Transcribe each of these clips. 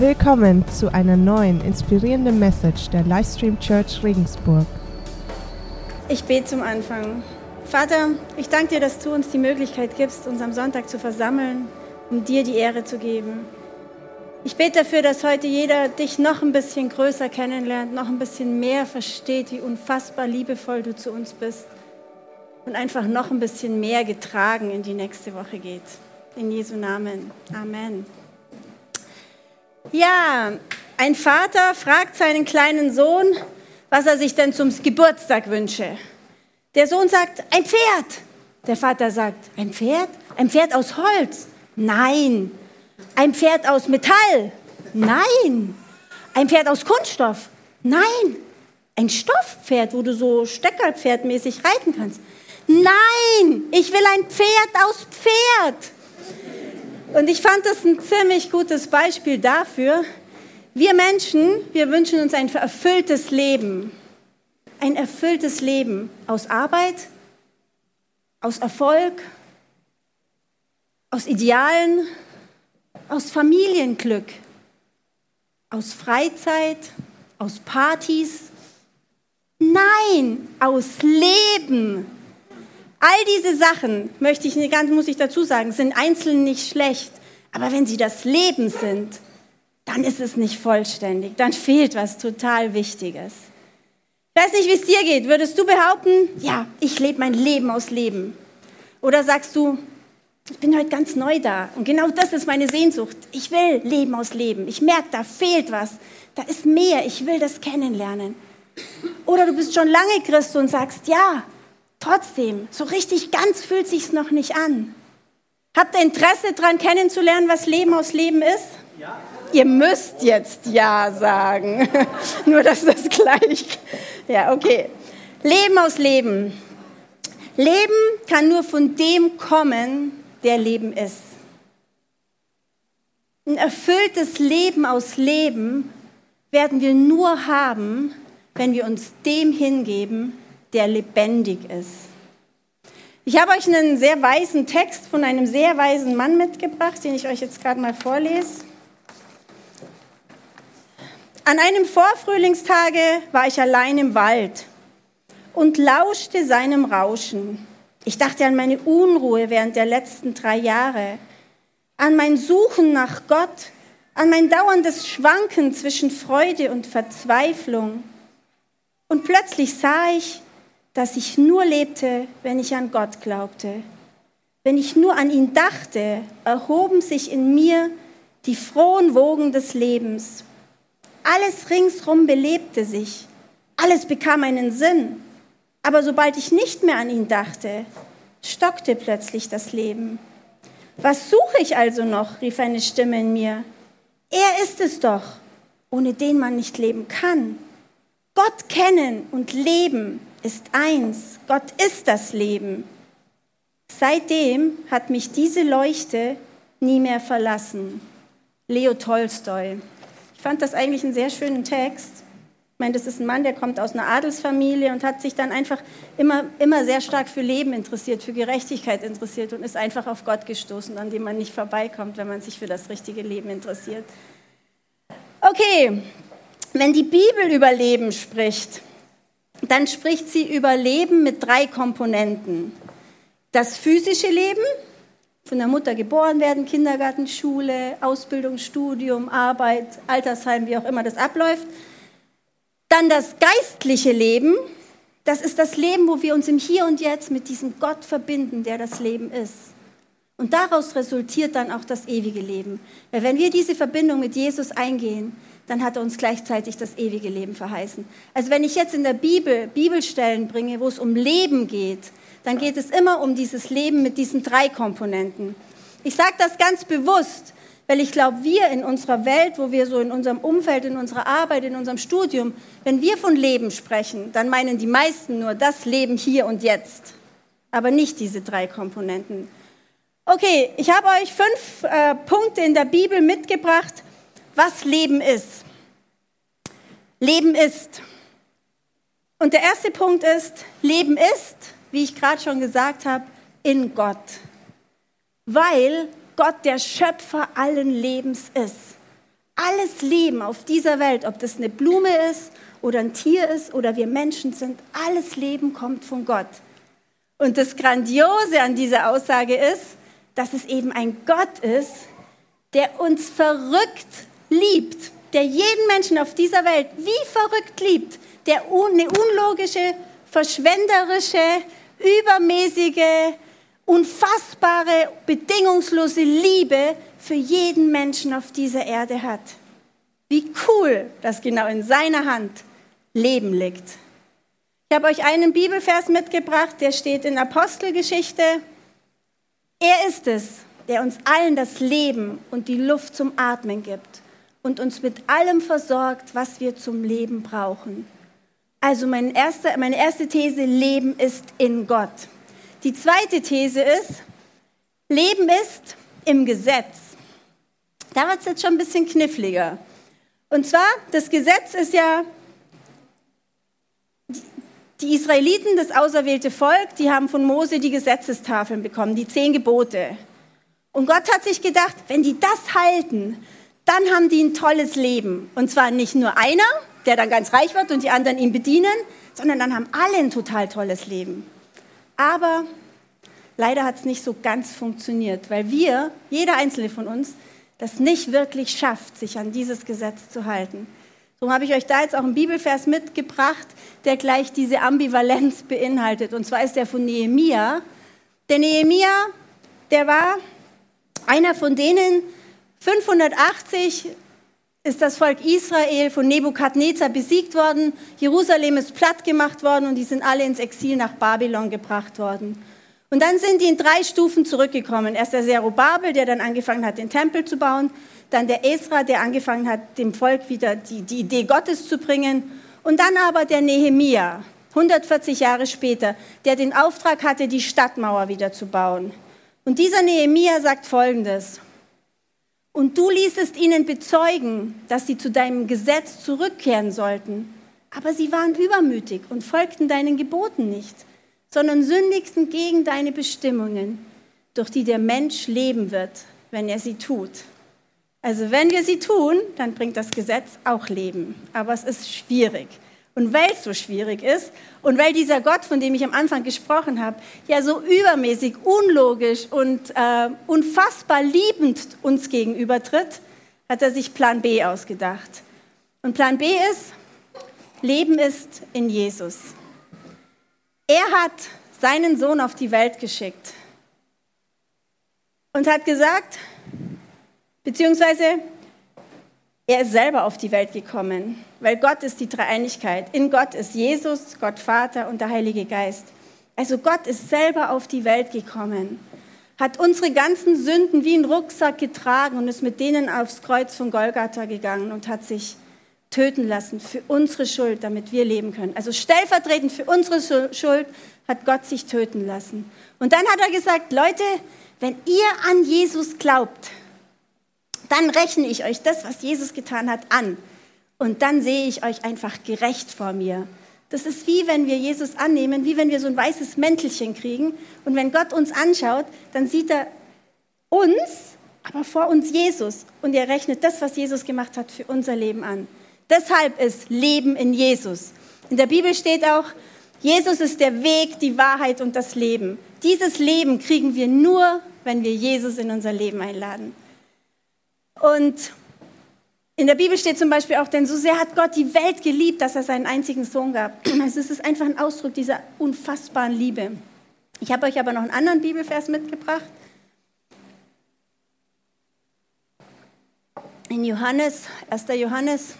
Willkommen zu einer neuen inspirierenden Message der Livestream Church Regensburg. Ich bete zum Anfang. Vater, ich danke dir, dass du uns die Möglichkeit gibst, uns am Sonntag zu versammeln, um dir die Ehre zu geben. Ich bete dafür, dass heute jeder dich noch ein bisschen größer kennenlernt, noch ein bisschen mehr versteht, wie unfassbar liebevoll du zu uns bist und einfach noch ein bisschen mehr getragen in die nächste Woche geht. In Jesu Namen. Amen. Ja, ein Vater fragt seinen kleinen Sohn, was er sich denn zum Geburtstag wünsche. Der Sohn sagt, ein Pferd. Der Vater sagt, ein Pferd? Ein Pferd aus Holz? Nein. Ein Pferd aus Metall? Nein. Ein Pferd aus Kunststoff? Nein. Ein Stoffpferd, wo du so Steckerpferdmäßig reiten kannst? Nein, ich will ein Pferd aus Pferd. Und ich fand das ein ziemlich gutes Beispiel dafür. Wir Menschen, wir wünschen uns ein erfülltes Leben. Ein erfülltes Leben aus Arbeit, aus Erfolg, aus Idealen, aus Familienglück, aus Freizeit, aus Partys. Nein, aus Leben. All diese Sachen, möchte ich, muss ich dazu sagen, sind einzeln nicht schlecht. Aber wenn sie das Leben sind, dann ist es nicht vollständig. Dann fehlt was total Wichtiges. Ich weiß nicht, wie es dir geht. Würdest du behaupten, ja, ich lebe mein Leben aus Leben? Oder sagst du, ich bin heute ganz neu da und genau das ist meine Sehnsucht. Ich will Leben aus Leben. Ich merke, da fehlt was. Da ist mehr. Ich will das kennenlernen. Oder du bist schon lange Christ und sagst, ja, Trotzdem, so richtig ganz fühlt sich's noch nicht an. Habt ihr Interesse daran kennenzulernen, was Leben aus Leben ist? Ja. Ihr müsst jetzt Ja sagen. Nur, dass das gleich. Ja, okay. Leben aus Leben. Leben kann nur von dem kommen, der Leben ist. Ein erfülltes Leben aus Leben werden wir nur haben, wenn wir uns dem hingeben, der lebendig ist. Ich habe euch einen sehr weisen Text von einem sehr weisen Mann mitgebracht, den ich euch jetzt gerade mal vorlese. An einem Vorfrühlingstage war ich allein im Wald und lauschte seinem Rauschen. Ich dachte an meine Unruhe während der letzten drei Jahre, an mein Suchen nach Gott, an mein dauerndes Schwanken zwischen Freude und Verzweiflung. Und plötzlich sah ich, dass ich nur lebte, wenn ich an Gott glaubte. Wenn ich nur an ihn dachte, erhoben sich in mir die frohen Wogen des Lebens. Alles ringsrum belebte sich, alles bekam einen Sinn. Aber sobald ich nicht mehr an ihn dachte, stockte plötzlich das Leben. Was suche ich also noch? rief eine Stimme in mir. Er ist es doch, ohne den man nicht leben kann. Gott kennen und leben, ist eins. Gott ist das Leben. Seitdem hat mich diese Leuchte nie mehr verlassen. Leo Tolstoi. Ich fand das eigentlich einen sehr schönen Text. Ich meine, das ist ein Mann, der kommt aus einer Adelsfamilie und hat sich dann einfach immer, immer sehr stark für Leben interessiert, für Gerechtigkeit interessiert und ist einfach auf Gott gestoßen, an dem man nicht vorbeikommt, wenn man sich für das richtige Leben interessiert. Okay, wenn die Bibel über Leben spricht, dann spricht sie über Leben mit drei Komponenten. Das physische Leben, von der Mutter geboren werden, Kindergarten, Schule, Ausbildung, Studium, Arbeit, Altersheim, wie auch immer das abläuft. Dann das geistliche Leben, das ist das Leben, wo wir uns im Hier und Jetzt mit diesem Gott verbinden, der das Leben ist. Und daraus resultiert dann auch das ewige Leben. Weil wenn wir diese Verbindung mit Jesus eingehen, dann hat er uns gleichzeitig das ewige Leben verheißen. Also wenn ich jetzt in der Bibel Bibelstellen bringe, wo es um Leben geht, dann geht es immer um dieses Leben mit diesen drei Komponenten. Ich sage das ganz bewusst, weil ich glaube, wir in unserer Welt, wo wir so in unserem Umfeld, in unserer Arbeit, in unserem Studium, wenn wir von Leben sprechen, dann meinen die meisten nur das Leben hier und jetzt, aber nicht diese drei Komponenten. Okay, ich habe euch fünf äh, Punkte in der Bibel mitgebracht, was Leben ist. Leben ist. Und der erste Punkt ist, Leben ist, wie ich gerade schon gesagt habe, in Gott. Weil Gott der Schöpfer allen Lebens ist. Alles Leben auf dieser Welt, ob das eine Blume ist oder ein Tier ist oder wir Menschen sind, alles Leben kommt von Gott. Und das Grandiose an dieser Aussage ist, dass es eben ein Gott ist, der uns verrückt liebt, der jeden Menschen auf dieser Welt wie verrückt liebt, der eine unlogische, verschwenderische, übermäßige, unfassbare, bedingungslose Liebe für jeden Menschen auf dieser Erde hat. Wie cool, dass genau in seiner Hand Leben liegt. Ich habe euch einen Bibelvers mitgebracht, der steht in Apostelgeschichte. Er ist es, der uns allen das Leben und die Luft zum Atmen gibt und uns mit allem versorgt, was wir zum Leben brauchen. Also meine erste, meine erste These, Leben ist in Gott. Die zweite These ist, Leben ist im Gesetz. Da wird es jetzt schon ein bisschen kniffliger. Und zwar, das Gesetz ist ja, die Israeliten, das auserwählte Volk, die haben von Mose die Gesetzestafeln bekommen, die zehn Gebote. Und Gott hat sich gedacht, wenn die das halten, dann haben die ein tolles Leben. Und zwar nicht nur einer, der dann ganz reich wird und die anderen ihn bedienen, sondern dann haben alle ein total tolles Leben. Aber leider hat es nicht so ganz funktioniert, weil wir, jeder einzelne von uns, das nicht wirklich schafft, sich an dieses Gesetz zu halten. Darum habe ich euch da jetzt auch einen Bibelvers mitgebracht, der gleich diese Ambivalenz beinhaltet. Und zwar ist der von Nehemia. Der Nehemia, der war einer von denen, 580 ist das Volk Israel von Nebukadnezar besiegt worden, Jerusalem ist platt gemacht worden und die sind alle ins Exil nach Babylon gebracht worden. Und dann sind die in drei Stufen zurückgekommen. Erst der Zerubabel, der dann angefangen hat, den Tempel zu bauen, dann der Esra, der angefangen hat, dem Volk wieder die, die Idee Gottes zu bringen und dann aber der Nehemia, 140 Jahre später, der den Auftrag hatte, die Stadtmauer wieder zu bauen. Und dieser Nehemia sagt Folgendes, und du ließest ihnen bezeugen, dass sie zu deinem Gesetz zurückkehren sollten. Aber sie waren übermütig und folgten deinen Geboten nicht, sondern sündigten gegen deine Bestimmungen, durch die der Mensch leben wird, wenn er sie tut. Also wenn wir sie tun, dann bringt das Gesetz auch Leben. Aber es ist schwierig. Und weil es so schwierig ist und weil dieser Gott, von dem ich am Anfang gesprochen habe, ja so übermäßig unlogisch und äh, unfassbar liebend uns gegenübertritt, hat er sich Plan B ausgedacht. Und Plan B ist, Leben ist in Jesus. Er hat seinen Sohn auf die Welt geschickt und hat gesagt, beziehungsweise er ist selber auf die Welt gekommen, weil Gott ist die Dreieinigkeit. In Gott ist Jesus, Gott Vater und der Heilige Geist. Also Gott ist selber auf die Welt gekommen, hat unsere ganzen Sünden wie ein Rucksack getragen und ist mit denen aufs Kreuz von Golgatha gegangen und hat sich töten lassen für unsere Schuld, damit wir leben können. Also stellvertretend für unsere Schuld hat Gott sich töten lassen. Und dann hat er gesagt, Leute, wenn ihr an Jesus glaubt, dann rechne ich euch das, was Jesus getan hat, an. Und dann sehe ich euch einfach gerecht vor mir. Das ist wie wenn wir Jesus annehmen, wie wenn wir so ein weißes Mäntelchen kriegen. Und wenn Gott uns anschaut, dann sieht er uns, aber vor uns Jesus. Und er rechnet das, was Jesus gemacht hat, für unser Leben an. Deshalb ist Leben in Jesus. In der Bibel steht auch, Jesus ist der Weg, die Wahrheit und das Leben. Dieses Leben kriegen wir nur, wenn wir Jesus in unser Leben einladen. Und in der Bibel steht zum Beispiel auch, denn so sehr hat Gott die Welt geliebt, dass er seinen einzigen Sohn gab. Also es ist einfach ein Ausdruck dieser unfassbaren Liebe. Ich habe euch aber noch einen anderen Bibelvers mitgebracht. In Johannes, 1. Johannes.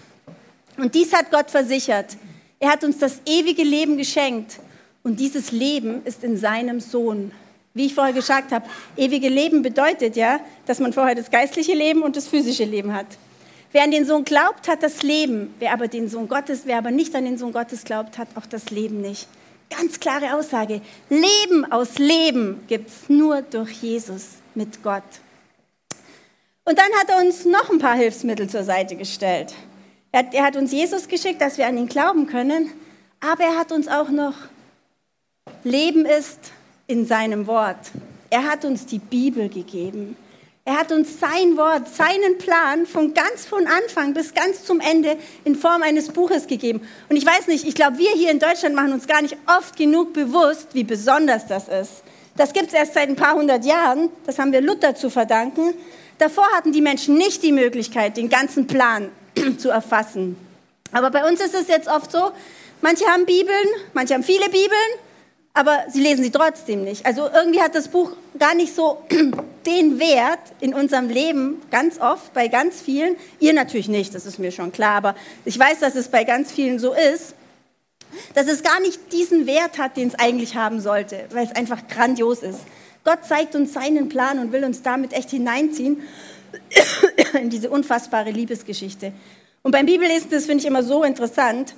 Und dies hat Gott versichert. Er hat uns das ewige Leben geschenkt. Und dieses Leben ist in seinem Sohn. Wie ich vorher gesagt habe, ewige Leben bedeutet ja, dass man vorher das geistliche Leben und das physische Leben hat. Wer an den Sohn glaubt, hat das Leben. Wer aber den Sohn Gottes, wer aber nicht an den Sohn Gottes glaubt, hat auch das Leben nicht. Ganz klare Aussage. Leben aus Leben gibt es nur durch Jesus mit Gott. Und dann hat er uns noch ein paar Hilfsmittel zur Seite gestellt. Er hat, er hat uns Jesus geschickt, dass wir an ihn glauben können, aber er hat uns auch noch Leben ist in seinem Wort. Er hat uns die Bibel gegeben. Er hat uns sein Wort, seinen Plan von ganz von Anfang bis ganz zum Ende in Form eines Buches gegeben. Und ich weiß nicht, ich glaube, wir hier in Deutschland machen uns gar nicht oft genug bewusst, wie besonders das ist. Das gibt es erst seit ein paar hundert Jahren. Das haben wir Luther zu verdanken. Davor hatten die Menschen nicht die Möglichkeit, den ganzen Plan zu erfassen. Aber bei uns ist es jetzt oft so, manche haben Bibeln, manche haben viele Bibeln, aber sie lesen sie trotzdem nicht. Also irgendwie hat das Buch gar nicht so den Wert in unserem Leben, ganz oft, bei ganz vielen. Ihr natürlich nicht, das ist mir schon klar, aber ich weiß, dass es bei ganz vielen so ist, dass es gar nicht diesen Wert hat, den es eigentlich haben sollte, weil es einfach grandios ist. Gott zeigt uns seinen Plan und will uns damit echt hineinziehen in diese unfassbare Liebesgeschichte. Und beim Bibellesen, das finde ich immer so interessant.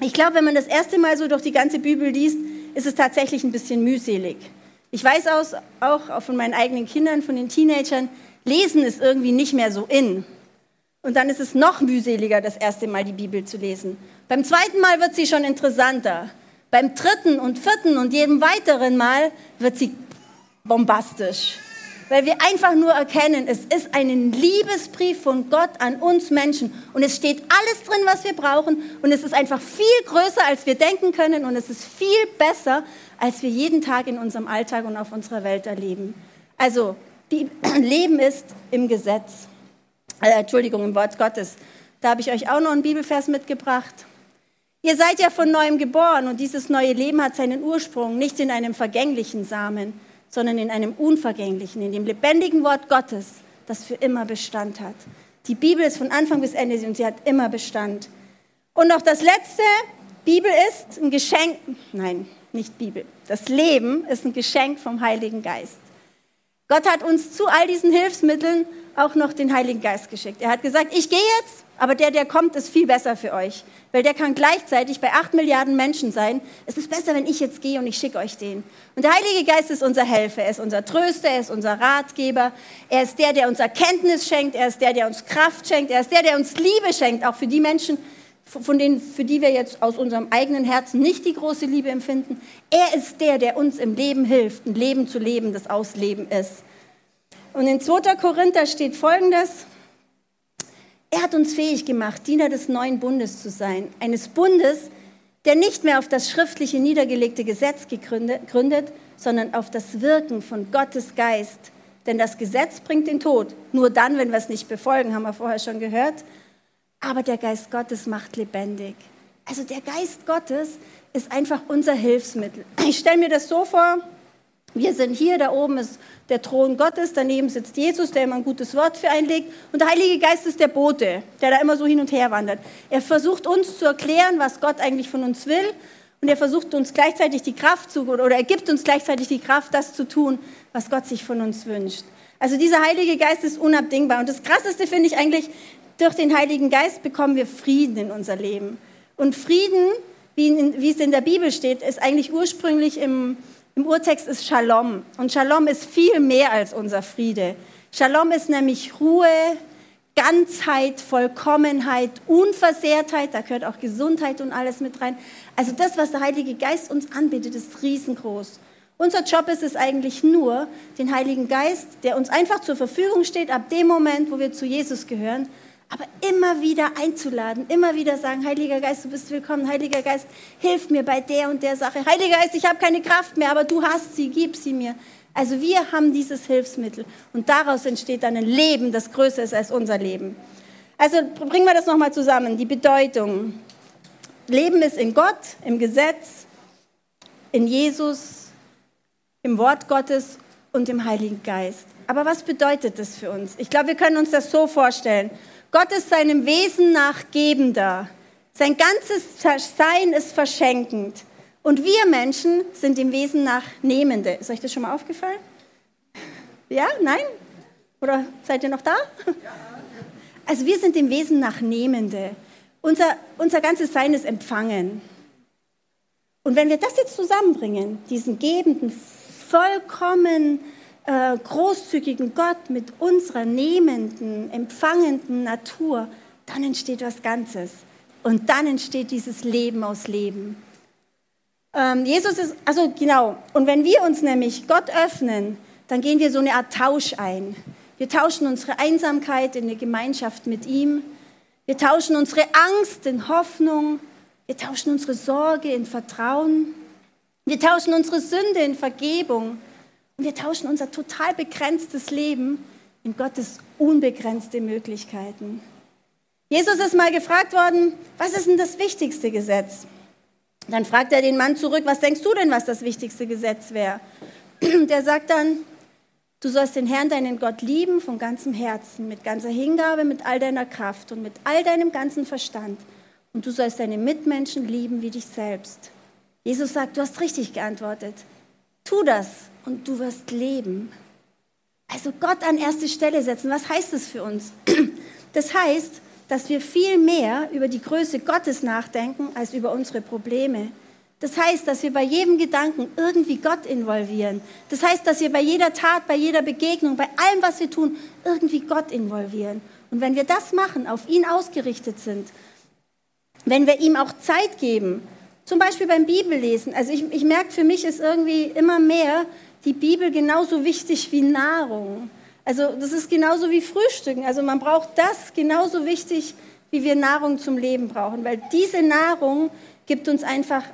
Ich glaube, wenn man das erste Mal so durch die ganze Bibel liest, ist es tatsächlich ein bisschen mühselig. Ich weiß aus, auch von meinen eigenen Kindern, von den Teenagern, Lesen ist irgendwie nicht mehr so in. Und dann ist es noch mühseliger, das erste Mal die Bibel zu lesen. Beim zweiten Mal wird sie schon interessanter. Beim dritten und vierten und jedem weiteren Mal wird sie bombastisch weil wir einfach nur erkennen, es ist ein Liebesbrief von Gott an uns Menschen und es steht alles drin, was wir brauchen und es ist einfach viel größer, als wir denken können und es ist viel besser, als wir jeden Tag in unserem Alltag und auf unserer Welt erleben. Also, Leben ist im Gesetz, äh, Entschuldigung, im Wort Gottes. Da habe ich euch auch noch einen Bibelvers mitgebracht. Ihr seid ja von neuem geboren und dieses neue Leben hat seinen Ursprung nicht in einem vergänglichen Samen, sondern in einem unvergänglichen, in dem lebendigen Wort Gottes, das für immer Bestand hat. Die Bibel ist von Anfang bis Ende und sie hat immer Bestand. Und noch das Letzte, Bibel ist ein Geschenk, nein, nicht Bibel, das Leben ist ein Geschenk vom Heiligen Geist. Gott hat uns zu all diesen Hilfsmitteln auch noch den Heiligen Geist geschickt. Er hat gesagt, ich gehe jetzt, aber der, der kommt, ist viel besser für euch, weil der kann gleichzeitig bei acht Milliarden Menschen sein. Es ist besser, wenn ich jetzt gehe und ich schicke euch den. Und der Heilige Geist ist unser Helfer, er ist unser Tröster, er ist unser Ratgeber, er ist der, der uns Erkenntnis schenkt, er ist der, der uns Kraft schenkt, er ist der, der uns Liebe schenkt, auch für die Menschen, von denen, für die wir jetzt aus unserem eigenen Herzen nicht die große Liebe empfinden. Er ist der, der uns im Leben hilft, ein Leben zu leben, das Ausleben ist. Und in 2. Korinther steht Folgendes. Er hat uns fähig gemacht, Diener des neuen Bundes zu sein. Eines Bundes, der nicht mehr auf das schriftliche niedergelegte Gesetz gründet, sondern auf das Wirken von Gottes Geist. Denn das Gesetz bringt den Tod. Nur dann, wenn wir es nicht befolgen, haben wir vorher schon gehört. Aber der Geist Gottes macht lebendig. Also der Geist Gottes ist einfach unser Hilfsmittel. Ich stelle mir das so vor, wir sind hier, da oben ist der Thron Gottes, daneben sitzt Jesus, der immer ein gutes Wort für einen legt. Und der Heilige Geist ist der Bote, der da immer so hin und her wandert. Er versucht uns zu erklären, was Gott eigentlich von uns will. Und er versucht uns gleichzeitig die Kraft zu, oder er gibt uns gleichzeitig die Kraft, das zu tun, was Gott sich von uns wünscht. Also dieser Heilige Geist ist unabdingbar. Und das Krasseste finde ich eigentlich, durch den Heiligen Geist bekommen wir Frieden in unser Leben. Und Frieden, wie, in, wie es in der Bibel steht, ist eigentlich ursprünglich im, im Urtext ist Shalom. Und Shalom ist viel mehr als unser Friede. Shalom ist nämlich Ruhe, Ganzheit, Vollkommenheit, Unversehrtheit, da gehört auch Gesundheit und alles mit rein. Also das, was der Heilige Geist uns anbietet, ist riesengroß. Unser Job ist es eigentlich nur, den Heiligen Geist, der uns einfach zur Verfügung steht, ab dem Moment, wo wir zu Jesus gehören, aber immer wieder einzuladen, immer wieder sagen, Heiliger Geist, du bist willkommen, Heiliger Geist, hilf mir bei der und der Sache. Heiliger Geist, ich habe keine Kraft mehr, aber du hast sie, gib sie mir. Also wir haben dieses Hilfsmittel und daraus entsteht dann ein Leben, das größer ist als unser Leben. Also bringen wir das nochmal zusammen, die Bedeutung. Leben ist in Gott, im Gesetz, in Jesus, im Wort Gottes und im Heiligen Geist. Aber was bedeutet das für uns? Ich glaube, wir können uns das so vorstellen. Gott ist seinem Wesen nach gebender. Sein ganzes Sein ist verschenkend. Und wir Menschen sind dem Wesen nach Nehmende. Ist euch das schon mal aufgefallen? Ja? Nein? Oder seid ihr noch da? Also wir sind dem Wesen nach Nehmende. Unser, unser ganzes Sein ist empfangen. Und wenn wir das jetzt zusammenbringen, diesen gebenden, vollkommen äh, großzügigen Gott mit unserer nehmenden, empfangenden Natur, dann entsteht was Ganzes. Und dann entsteht dieses Leben aus Leben. Ähm, Jesus ist, also genau, und wenn wir uns nämlich Gott öffnen, dann gehen wir so eine Art Tausch ein. Wir tauschen unsere Einsamkeit in eine Gemeinschaft mit ihm. Wir tauschen unsere Angst in Hoffnung. Wir tauschen unsere Sorge in Vertrauen. Wir tauschen unsere Sünde in Vergebung. Und wir tauschen unser total begrenztes Leben in Gottes unbegrenzte Möglichkeiten. Jesus ist mal gefragt worden, was ist denn das wichtigste Gesetz? Dann fragt er den Mann zurück, was denkst du denn, was das wichtigste Gesetz wäre? Der sagt dann, du sollst den Herrn, deinen Gott lieben von ganzem Herzen, mit ganzer Hingabe, mit all deiner Kraft und mit all deinem ganzen Verstand. Und du sollst deine Mitmenschen lieben wie dich selbst. Jesus sagt, du hast richtig geantwortet. Tu das und du wirst leben. Also Gott an erste Stelle setzen, was heißt das für uns? Das heißt, dass wir viel mehr über die Größe Gottes nachdenken als über unsere Probleme. Das heißt, dass wir bei jedem Gedanken irgendwie Gott involvieren. Das heißt, dass wir bei jeder Tat, bei jeder Begegnung, bei allem, was wir tun, irgendwie Gott involvieren. Und wenn wir das machen, auf ihn ausgerichtet sind, wenn wir ihm auch Zeit geben, zum Beispiel beim Bibellesen, also ich, ich merke, für mich ist irgendwie immer mehr die Bibel genauso wichtig wie Nahrung. Also das ist genauso wie Frühstücken. Also man braucht das genauso wichtig, wie wir Nahrung zum Leben brauchen, weil diese Nahrung gibt uns einfach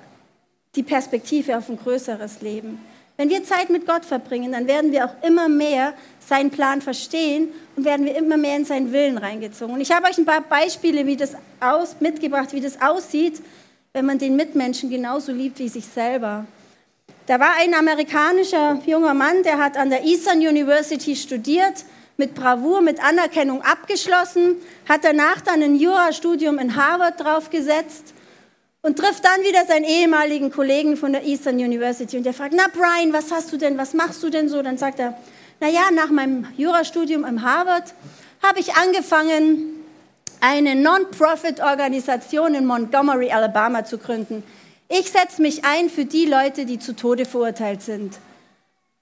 die Perspektive auf ein größeres Leben. Wenn wir Zeit mit Gott verbringen, dann werden wir auch immer mehr seinen Plan verstehen und werden wir immer mehr in seinen Willen reingezogen. Und ich habe euch ein paar Beispiele wie das aus, mitgebracht, wie das aussieht, wenn man den Mitmenschen genauso liebt wie sich selber. Da war ein amerikanischer junger Mann, der hat an der Eastern University studiert, mit Bravour, mit Anerkennung abgeschlossen, hat danach dann ein Jurastudium in Harvard draufgesetzt und trifft dann wieder seinen ehemaligen Kollegen von der Eastern University und der fragt, na Brian, was hast du denn, was machst du denn so? Dann sagt er, na ja, nach meinem Jurastudium im Harvard habe ich angefangen, eine Non-Profit-Organisation in Montgomery, Alabama zu gründen. Ich setze mich ein für die Leute, die zu Tode verurteilt sind.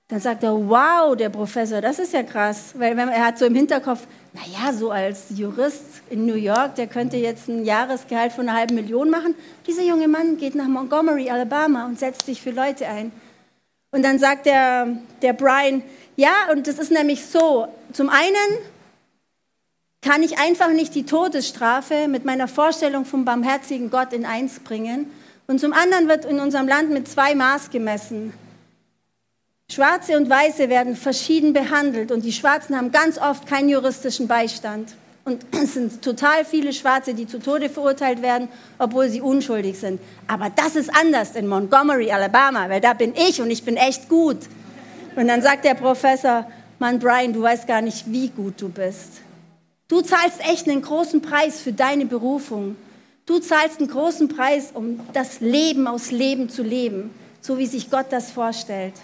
Dann sagt er, wow, der Professor, das ist ja krass, weil er hat so im Hinterkopf, naja, so als Jurist in New York, der könnte jetzt ein Jahresgehalt von einer halben Million machen. Dieser junge Mann geht nach Montgomery, Alabama und setzt sich für Leute ein. Und dann sagt der, der Brian, ja, und das ist nämlich so, zum einen kann ich einfach nicht die Todesstrafe mit meiner Vorstellung vom barmherzigen Gott in eins bringen. Und zum anderen wird in unserem Land mit zwei Maß gemessen. Schwarze und Weiße werden verschieden behandelt und die Schwarzen haben ganz oft keinen juristischen Beistand. Und es sind total viele Schwarze, die zu Tode verurteilt werden, obwohl sie unschuldig sind. Aber das ist anders in Montgomery, Alabama, weil da bin ich und ich bin echt gut. Und dann sagt der Professor, Mann, Brian, du weißt gar nicht, wie gut du bist. Du zahlst echt einen großen Preis für deine Berufung. Du zahlst einen großen Preis, um das Leben aus Leben zu leben, so wie sich Gott das vorstellt.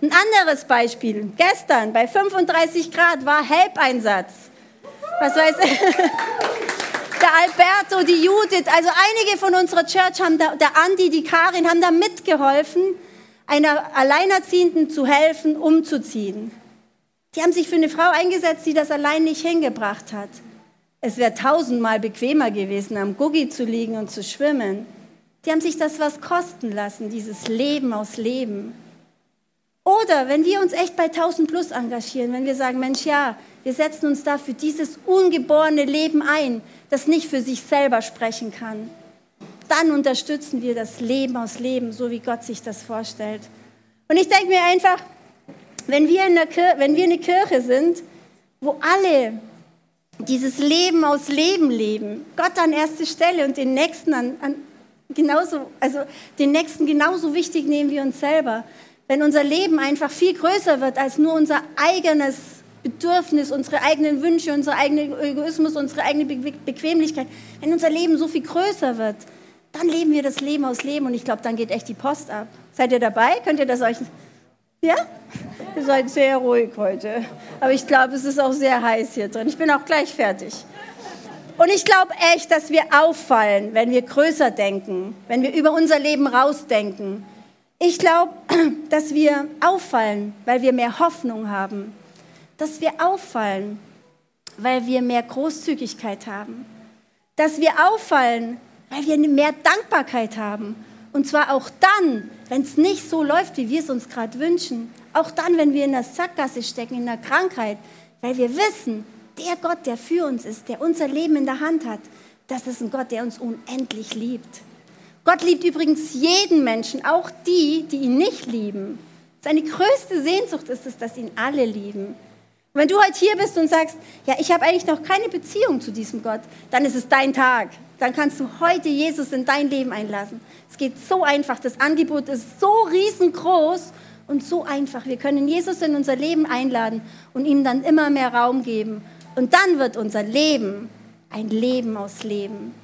Ein anderes Beispiel. Gestern bei 35 Grad war Help-Einsatz. Was weiß ich? Der Alberto, die Judith, also einige von unserer Church haben da, der Andi, die Karin haben da mitgeholfen, einer Alleinerziehenden zu helfen, umzuziehen. Die haben sich für eine Frau eingesetzt, die das allein nicht hingebracht hat. Es wäre tausendmal bequemer gewesen, am Guggi zu liegen und zu schwimmen. Die haben sich das was kosten lassen, dieses Leben aus Leben. Oder wenn wir uns echt bei 1000 Plus engagieren, wenn wir sagen, Mensch, ja, wir setzen uns da für dieses ungeborene Leben ein, das nicht für sich selber sprechen kann, dann unterstützen wir das Leben aus Leben, so wie Gott sich das vorstellt. Und ich denke mir einfach, wenn wir, in der Kirche, wenn wir eine Kirche sind, wo alle dieses Leben aus Leben leben, Gott an erste Stelle und den Nächsten an, an genauso, also den Nächsten genauso wichtig nehmen wie uns selber. Wenn unser Leben einfach viel größer wird als nur unser eigenes Bedürfnis, unsere eigenen Wünsche, unser eigener Egoismus, unsere eigene Be Bequemlichkeit, wenn unser Leben so viel größer wird, dann leben wir das Leben aus Leben und ich glaube, dann geht echt die Post ab. Seid ihr dabei? Könnt ihr das euch ja? Ihr seid sehr ruhig heute. Aber ich glaube, es ist auch sehr heiß hier drin. Ich bin auch gleich fertig. Und ich glaube echt, dass wir auffallen, wenn wir größer denken, wenn wir über unser Leben rausdenken. Ich glaube, dass wir auffallen, weil wir mehr Hoffnung haben. Dass wir auffallen, weil wir mehr Großzügigkeit haben. Dass wir auffallen, weil wir mehr Dankbarkeit haben. Und zwar auch dann, wenn es nicht so läuft, wie wir es uns gerade wünschen. Auch dann, wenn wir in der Sackgasse stecken, in der Krankheit. Weil wir wissen, der Gott, der für uns ist, der unser Leben in der Hand hat, das ist ein Gott, der uns unendlich liebt. Gott liebt übrigens jeden Menschen, auch die, die ihn nicht lieben. Seine größte Sehnsucht ist es, dass ihn alle lieben. Wenn du heute hier bist und sagst, ja, ich habe eigentlich noch keine Beziehung zu diesem Gott, dann ist es dein Tag. Dann kannst du heute Jesus in dein Leben einlassen. Es geht so einfach. Das Angebot ist so riesengroß und so einfach. Wir können Jesus in unser Leben einladen und ihm dann immer mehr Raum geben. Und dann wird unser Leben ein Leben aus Leben.